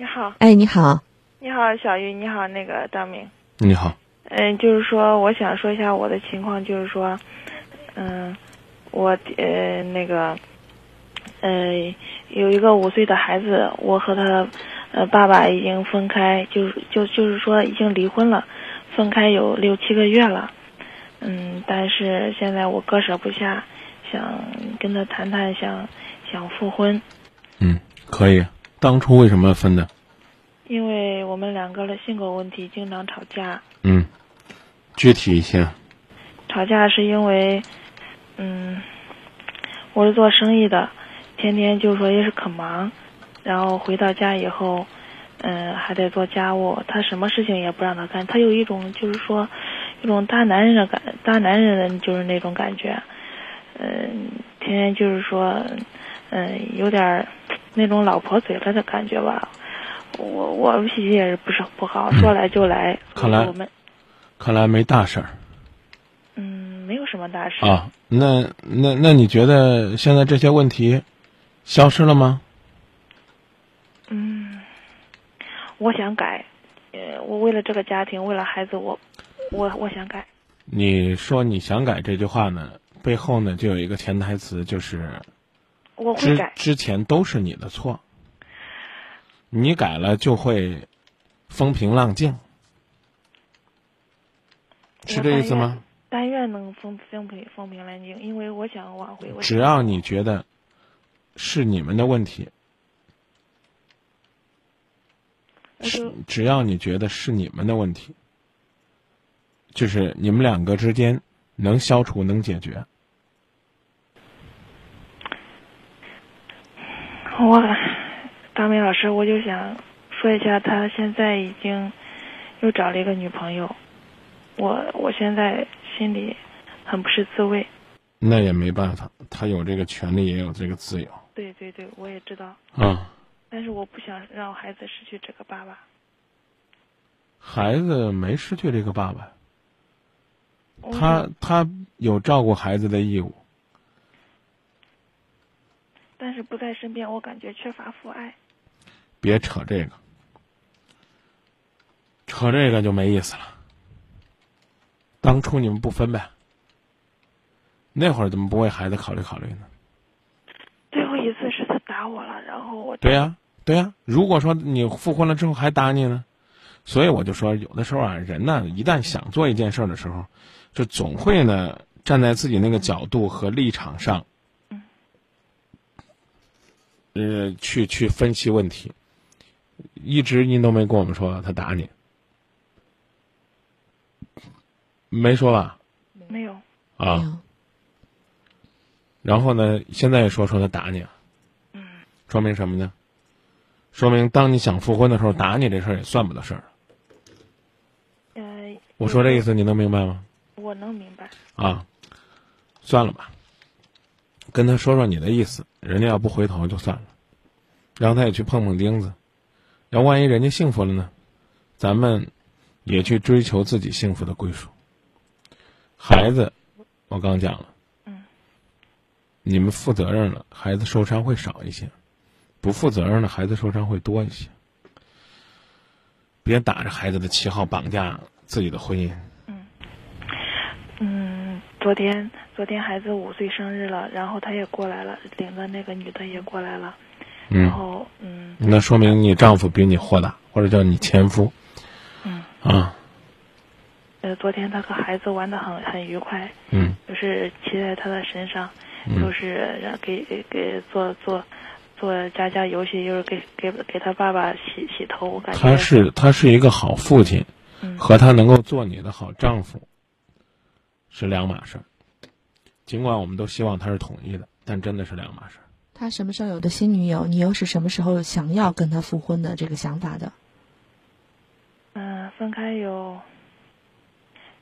你好，哎，你好，你好，小玉，你好，那个张明。你好，嗯，就是说，我想说一下我的情况，就是说，嗯，我呃那个，呃，有一个五岁的孩子，我和他呃爸爸已经分开，就是就就是说已经离婚了，分开有六七个月了，嗯，但是现在我割舍不下，想跟他谈谈，想想复婚，嗯，可以。当初为什么分的？因为我们两个的性格问题经常吵架。嗯，具体一些。吵架是因为，嗯，我是做生意的，天天就是说也是可忙，然后回到家以后，嗯，还得做家务，他什么事情也不让他干，他有一种就是说，一种大男人的感，大男人的就是那种感觉，嗯，天天就是说，嗯，有点那种老婆嘴了的感觉吧。我我脾气也是不是不好，说来就来。看来我们看来没大事儿嗯没有什么大事。啊。那那那你觉得现在这些问题消失了吗？嗯，我想改，呃，我为了这个家庭，为了孩子，我我我想改。你说你想改这句话呢，背后呢就有一个潜台词，就是之我会改。之前都是你的错，你改了就会风平浪静，是这意思吗？但愿能风风平风平浪静，因为我想挽回。我只要你觉得是你们的问题，是只要你觉得是你们的问题，就是你们两个之间能消除、能解决。我，大明老师，我就想说一下，他现在已经又找了一个女朋友，我我现在心里很不是滋味。那也没办法，他有这个权利，也有这个自由。对对对，我也知道，啊、但是我不想让孩子失去这个爸爸。孩子没失去这个爸爸，他他有照顾孩子的义务。但是不在身边，我感觉缺乏父爱。别扯这个，扯这个就没意思了。当初你们不分呗，那会儿怎么不为孩子考虑考虑呢？最后一次是他打我了，然后我对呀、对呀、如果说你复婚了之后还打你呢，所以我就说，有的时候啊，人呢，一旦想做一件事儿的时候，就总会呢站在自己那个角度和立场上，呃，去去分析问题。一直您都没跟我们说他打你，没说吧？没有。啊，然后呢，现在也说说他打你，嗯，说明什么呢？说明当你想复婚的时候，打你这事儿也算不得事儿。呃，我说这意思你能明白吗？我能明白。啊，算了吧，跟他说说你的意思，人家要不回头就算了，让他也去碰碰钉子，要万一人家幸福了呢，咱们也去追求自己幸福的归属。孩子，我刚讲了，嗯，你们负责任了，孩子受伤会少一些；不负责任的，孩子受伤会多一些。别打着孩子的旗号绑架自己的婚姻。嗯，昨天昨天孩子五岁生日了，然后他也过来了，领着那个女的也过来了，然嗯，后嗯。那说明你丈夫比你豁达，或者叫你前夫。嗯。啊，呃，昨天他和孩子玩的很很愉快，嗯。就是骑在他的身上，嗯。就是让给给给做做做家家游戏，就是给给给他爸爸洗洗头，我感觉。他是他是一个好父亲，嗯。和他能够做你的好丈夫是两码事儿。尽管我们都希望他是统一的，但真的是两码事。他什么时候有的新女友？你又是什么时候想要跟他复婚的这个想法的？嗯，分开有，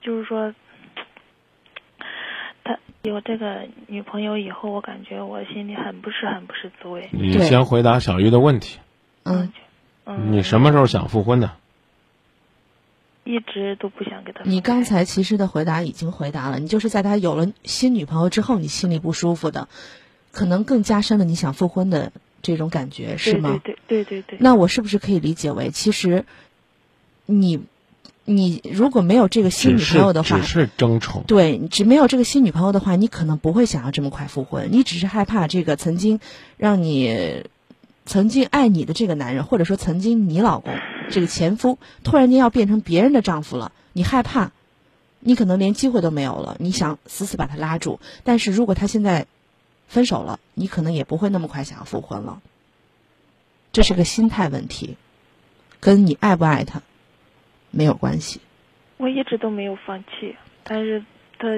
就是说，他有这个女朋友以后，我感觉我心里很不是很不是滋味。你对先回答小玉的问题，嗯，嗯，你什么时候想复婚的？一直都不想给他。你刚才其实的回答已经回答了，你就是在他有了新女朋友之后，你心里不舒服的，可能更加深了你想复婚的这种感觉是吗？对对对对对。那我是不是可以理解为，其实你你如果没有这个新女朋友的话，只是争宠，对，只没有这个新女朋友的话，你可能不会想要这么快复婚，你只是害怕这个曾经让你曾经爱你的这个男人，或者说曾经你老公这个前夫，突然间要变成别人的丈夫了，你害怕，你可能连机会都没有了，你想死死把他拉住，但是如果他现在分手了，你可能也不会那么快想要复婚了，这是个心态问题，跟你爱不爱他。没有关系，我一直都没有放弃，但是他，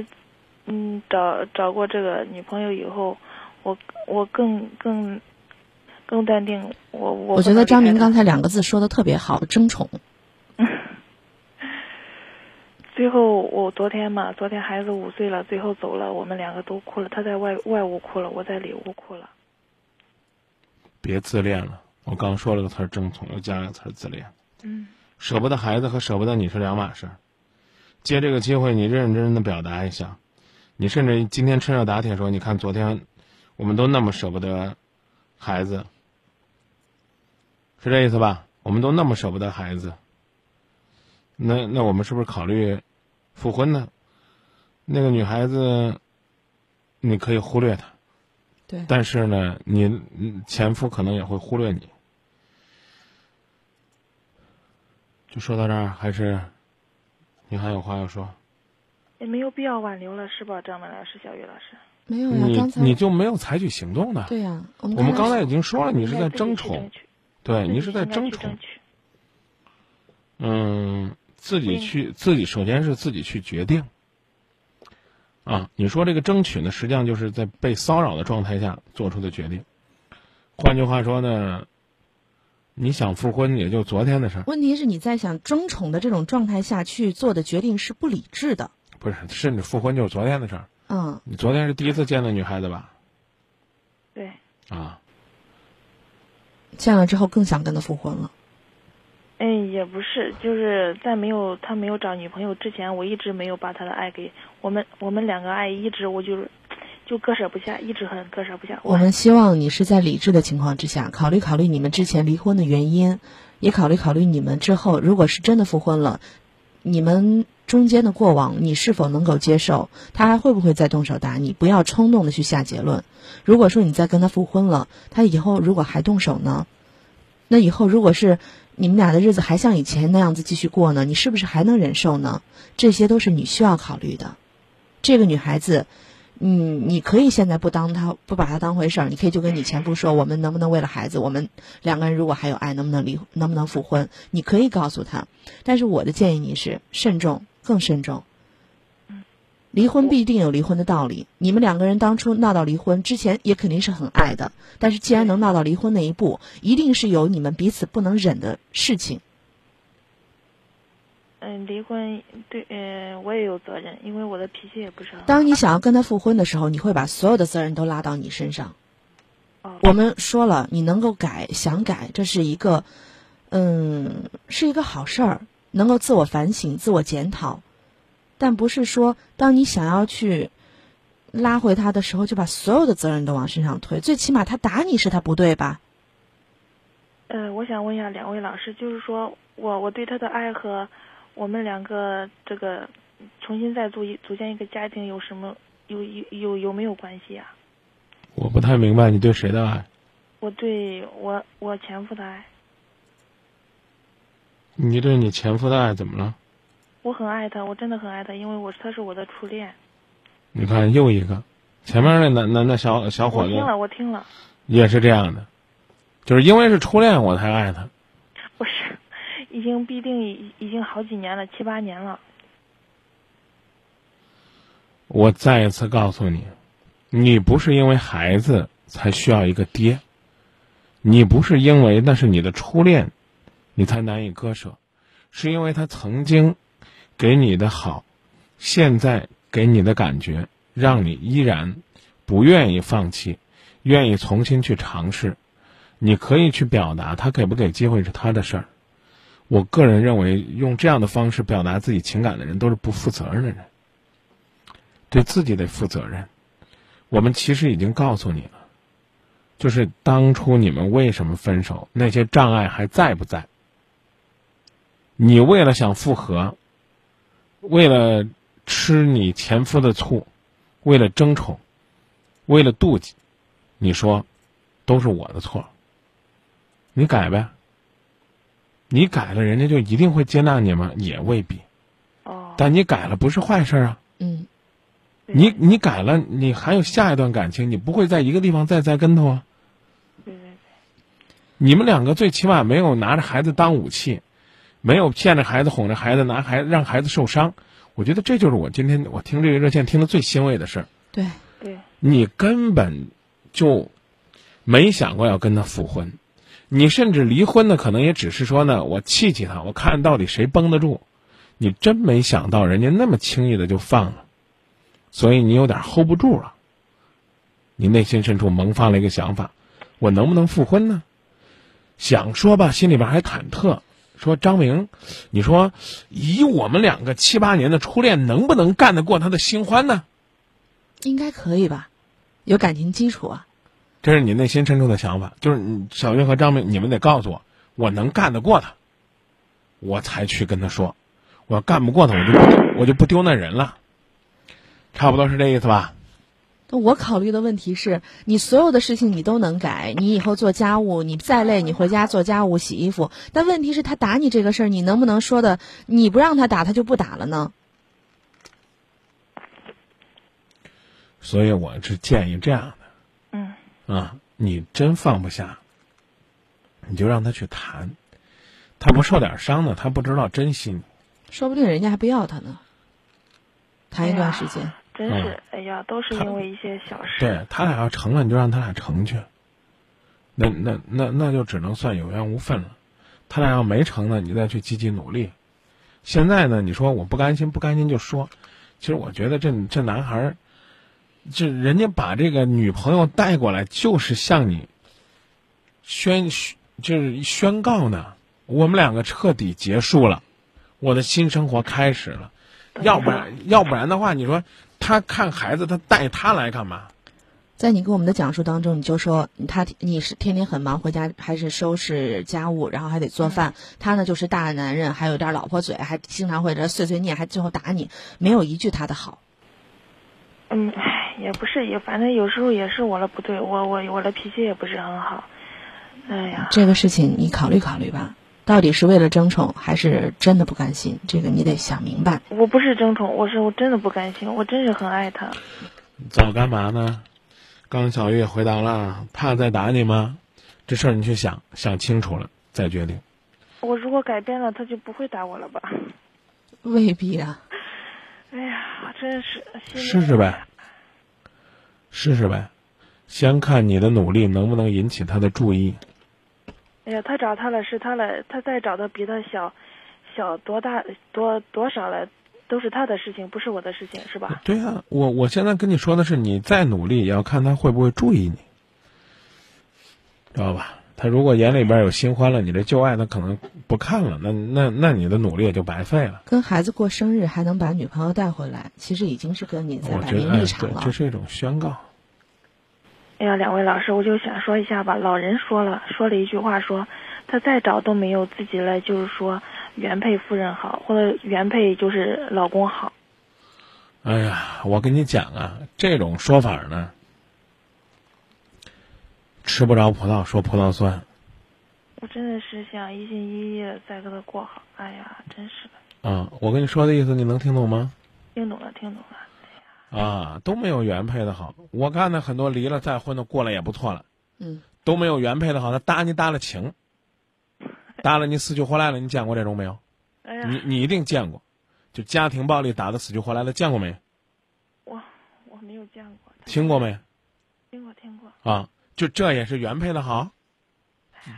嗯，找找过这个女朋友以后，我我更更更淡定，我我。我觉得张明刚才两个字说的特别好，争宠。最后我昨天嘛，昨天孩子五岁了，最后走了，我们两个都哭了，他在外外屋哭了，我在里屋哭了。别自恋了，我刚说了个词儿争宠，又加了个词儿自恋。嗯。舍不得孩子和舍不得你是两码事儿。借这个机会，你认认真真的表达一下。你甚至今天趁热打铁说：“你看，昨天我们都那么舍不得孩子，是这意思吧？我们都那么舍不得孩子，那那我们是不是考虑复婚呢？那个女孩子，你可以忽略她，对，但是呢，你前夫可能也会忽略你。”就说到这儿，还是你还有话要说？也没有必要挽留了，是吧，张文老师、小雨老师？没有呀，刚才你就没有采取行动呢？对呀，我们刚才已经说了，你是在争宠，对你是在争宠。嗯，自己去，自己首先是自己去决定。啊，你说这个争取呢，实际上就是在被骚扰的状态下做出的决定。换句话说呢？你想复婚，也就昨天的事儿。问题是你在想争宠的这种状态下去做的决定是不理智的。不是，甚至复婚就是昨天的事儿。嗯。你昨天是第一次见那女孩子吧？对。啊。见了之后更想跟他复婚了。哎，也不是，就是在没有他没有找女朋友之前，我一直没有把他的爱给我们，我们两个爱一直我就是。就割舍不下，一直很割舍不下。我们希望你是在理智的情况之下，考虑考虑你们之前离婚的原因，也考虑考虑你们之后如果是真的复婚了，你们中间的过往你是否能够接受？他还会不会再动手打你？不要冲动的去下结论。如果说你再跟他复婚了，他以后如果还动手呢？那以后如果是你们俩的日子还像以前那样子继续过呢？你是不是还能忍受呢？这些都是你需要考虑的。这个女孩子。嗯，你可以现在不当他不把他当回事儿，你可以就跟你前夫说，我们能不能为了孩子，我们两个人如果还有爱，能不能离，能不能复婚？你可以告诉他，但是我的建议你是慎重，更慎重。离婚必定有离婚的道理，你们两个人当初闹到离婚之前也肯定是很爱的，但是既然能闹到离婚那一步，一定是有你们彼此不能忍的事情。嗯，离婚对，嗯，我也有责任，因为我的脾气也不是很好。当你想要跟他复婚的时候，你会把所有的责任都拉到你身上。哦。我们说了，你能够改，想改，这是一个，嗯，是一个好事儿，能够自我反省、自我检讨，但不是说当你想要去拉回他的时候，就把所有的责任都往身上推。最起码他打你是他不对吧？呃，我想问一下两位老师，就是说我我对他的爱和。我们两个这个重新再组一组建一个家庭有什么有有有有没有关系啊？我不太明白你对谁的爱。我对我我前夫的爱。你对你前夫的爱怎么了？我很爱他，我真的很爱他，因为我他是我的初恋。你看又一个，前面那男男那小小伙子。我听了，我听了。也是这样的，就是因为是初恋我才爱他。不是。已经必定已已经好几年了，七八年了。我再一次告诉你，你不是因为孩子才需要一个爹，你不是因为那是你的初恋，你才难以割舍，是因为他曾经给你的好，现在给你的感觉，让你依然不愿意放弃，愿意重新去尝试。你可以去表达，他给不给机会是他的事儿。我个人认为，用这样的方式表达自己情感的人都是不负责任的人。对自己得负责任。我们其实已经告诉你了，就是当初你们为什么分手，那些障碍还在不在？你为了想复合，为了吃你前夫的醋，为了争宠，为了妒忌，你说都是我的错，你改呗。你改了，人家就一定会接纳你吗？也未必。哦，但你改了不是坏事啊。嗯，你你改了，你还有下一段感情，你不会在一个地方再栽跟头啊。对对对，你们两个最起码没有拿着孩子当武器，没有骗着孩子、哄着孩子，拿孩子让孩子受伤。我觉得这就是我今天我听这个热线听的最欣慰的事儿。对，对，你根本就没想过要跟他复婚，你甚至离婚呢，可能也只是说呢，我气气他，我看到底谁绷得住。你真没想到人家那么轻易的就放了，所以你有点 hold 不住了。你内心深处萌发了一个想法：我能不能复婚呢？想说吧，心里边还忐忑。说张明，你说以我们两个七八年的初恋，能不能干得过他的新欢呢？应该可以吧？有感情基础啊。这是你内心深处的想法，就是小月和张明，你们得告诉我，我能干得过他，我才去跟他说。我要干不过他，我就不我就不丢那人了。差不多是这意思吧？我考虑的问题是你所有的事情你都能改，你以后做家务，你再累，你回家做家务、洗衣服。但问题是，他打你这个事儿，你能不能说的，你不让他打，他就不打了呢？所以我是建议这样嗯，的啊，你真放不下，你就让他去谈，他不受点伤呢，他不知道珍惜你。说不定人家还不要他呢。谈一段时间，真是，哎呀，都是因为一些小事。对他俩要成了，你就让他俩成去。那那那那就只能算有缘无分了。他俩要没成呢，你再去积极努力。现在呢，你说我不甘心，不甘心就说。其实我觉得这这男孩儿，这人家把这个女朋友带过来，就是向你宣就是宣告呢，我们两个彻底结束了，我的新生活开始了。要不然要不然的话，你说他看孩子，他带他来干嘛？在你给我们的讲述当中，你就说他你是天天很忙，回家还是收拾家务，然后还得做饭。他呢就是大男人，还有点老婆嘴，还经常会这碎碎念，还最后打你，没有一句他的好。嗯，唉，也不是，也反正有时候也是我的不对，我我我的脾气也不是很好。哎呀，这个事情你考虑考虑吧，到底是为了争宠，还是真的不甘心？这个你得想明白。我不是争宠，我是我真的不甘心，我真是很爱他。早干嘛呢？刚小月回答了，怕再打你吗？这事儿你去想想清楚了再决定。我如果改变了，他就不会打我了吧？未必啊。哎呀，真是试试呗，试试呗，先看你的努力能不能引起他的注意。哎呀，他找他了，是他了，他再找的比他小，小多大多多少了，都是他的事情，不是我的事情，是吧？对啊，我我现在跟你说的是，你再努力也要看他会不会注意你，知道吧？他如果眼里边有新欢了，你这旧爱他可能不看了，那那那你的努力也就白费了。跟孩子过生日还能把女朋友带回来，其实已经是跟你在摆明我觉得，哎，对，立场了。这是一种宣告。哎呀，两位老师，我就想说一下吧。老人说了，说了一句话说，他再找都没有自己来，就是说原配夫人好，或者原配就是老公好。哎呀，我跟你讲啊，这种说法呢，吃不着葡萄说葡萄酸。我真的是想一心一意的再跟他过好。哎呀，真是的，啊，我跟你说的意思，你能听懂吗？听懂了，听懂了。啊，都没有原配的好。我看的很多离了再婚的过了也不错了，嗯，都没有原配的好。他搭你搭了情，搭了你死去活来了。你见过这种没有？哎呀，你你一定见过，就家庭暴力打的死去活来的，见过没？我我没有见过，听过没？听过听过。啊，就这也是原配的好。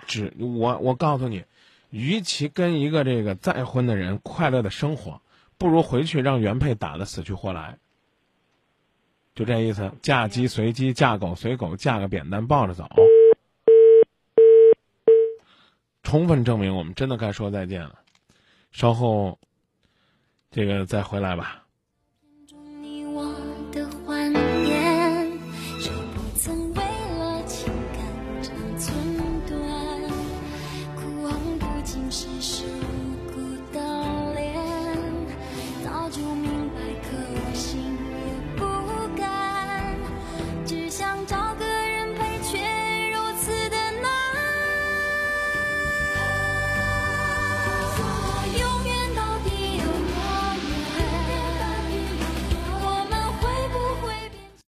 只我我告诉你，与其跟一个这个再婚的人快乐的生活，不如回去让原配打的死去活来。就这意思，嫁鸡随鸡，嫁狗随狗，嫁个扁担抱着走。充分证明我们真的该说再见了。稍后，这个再回来吧。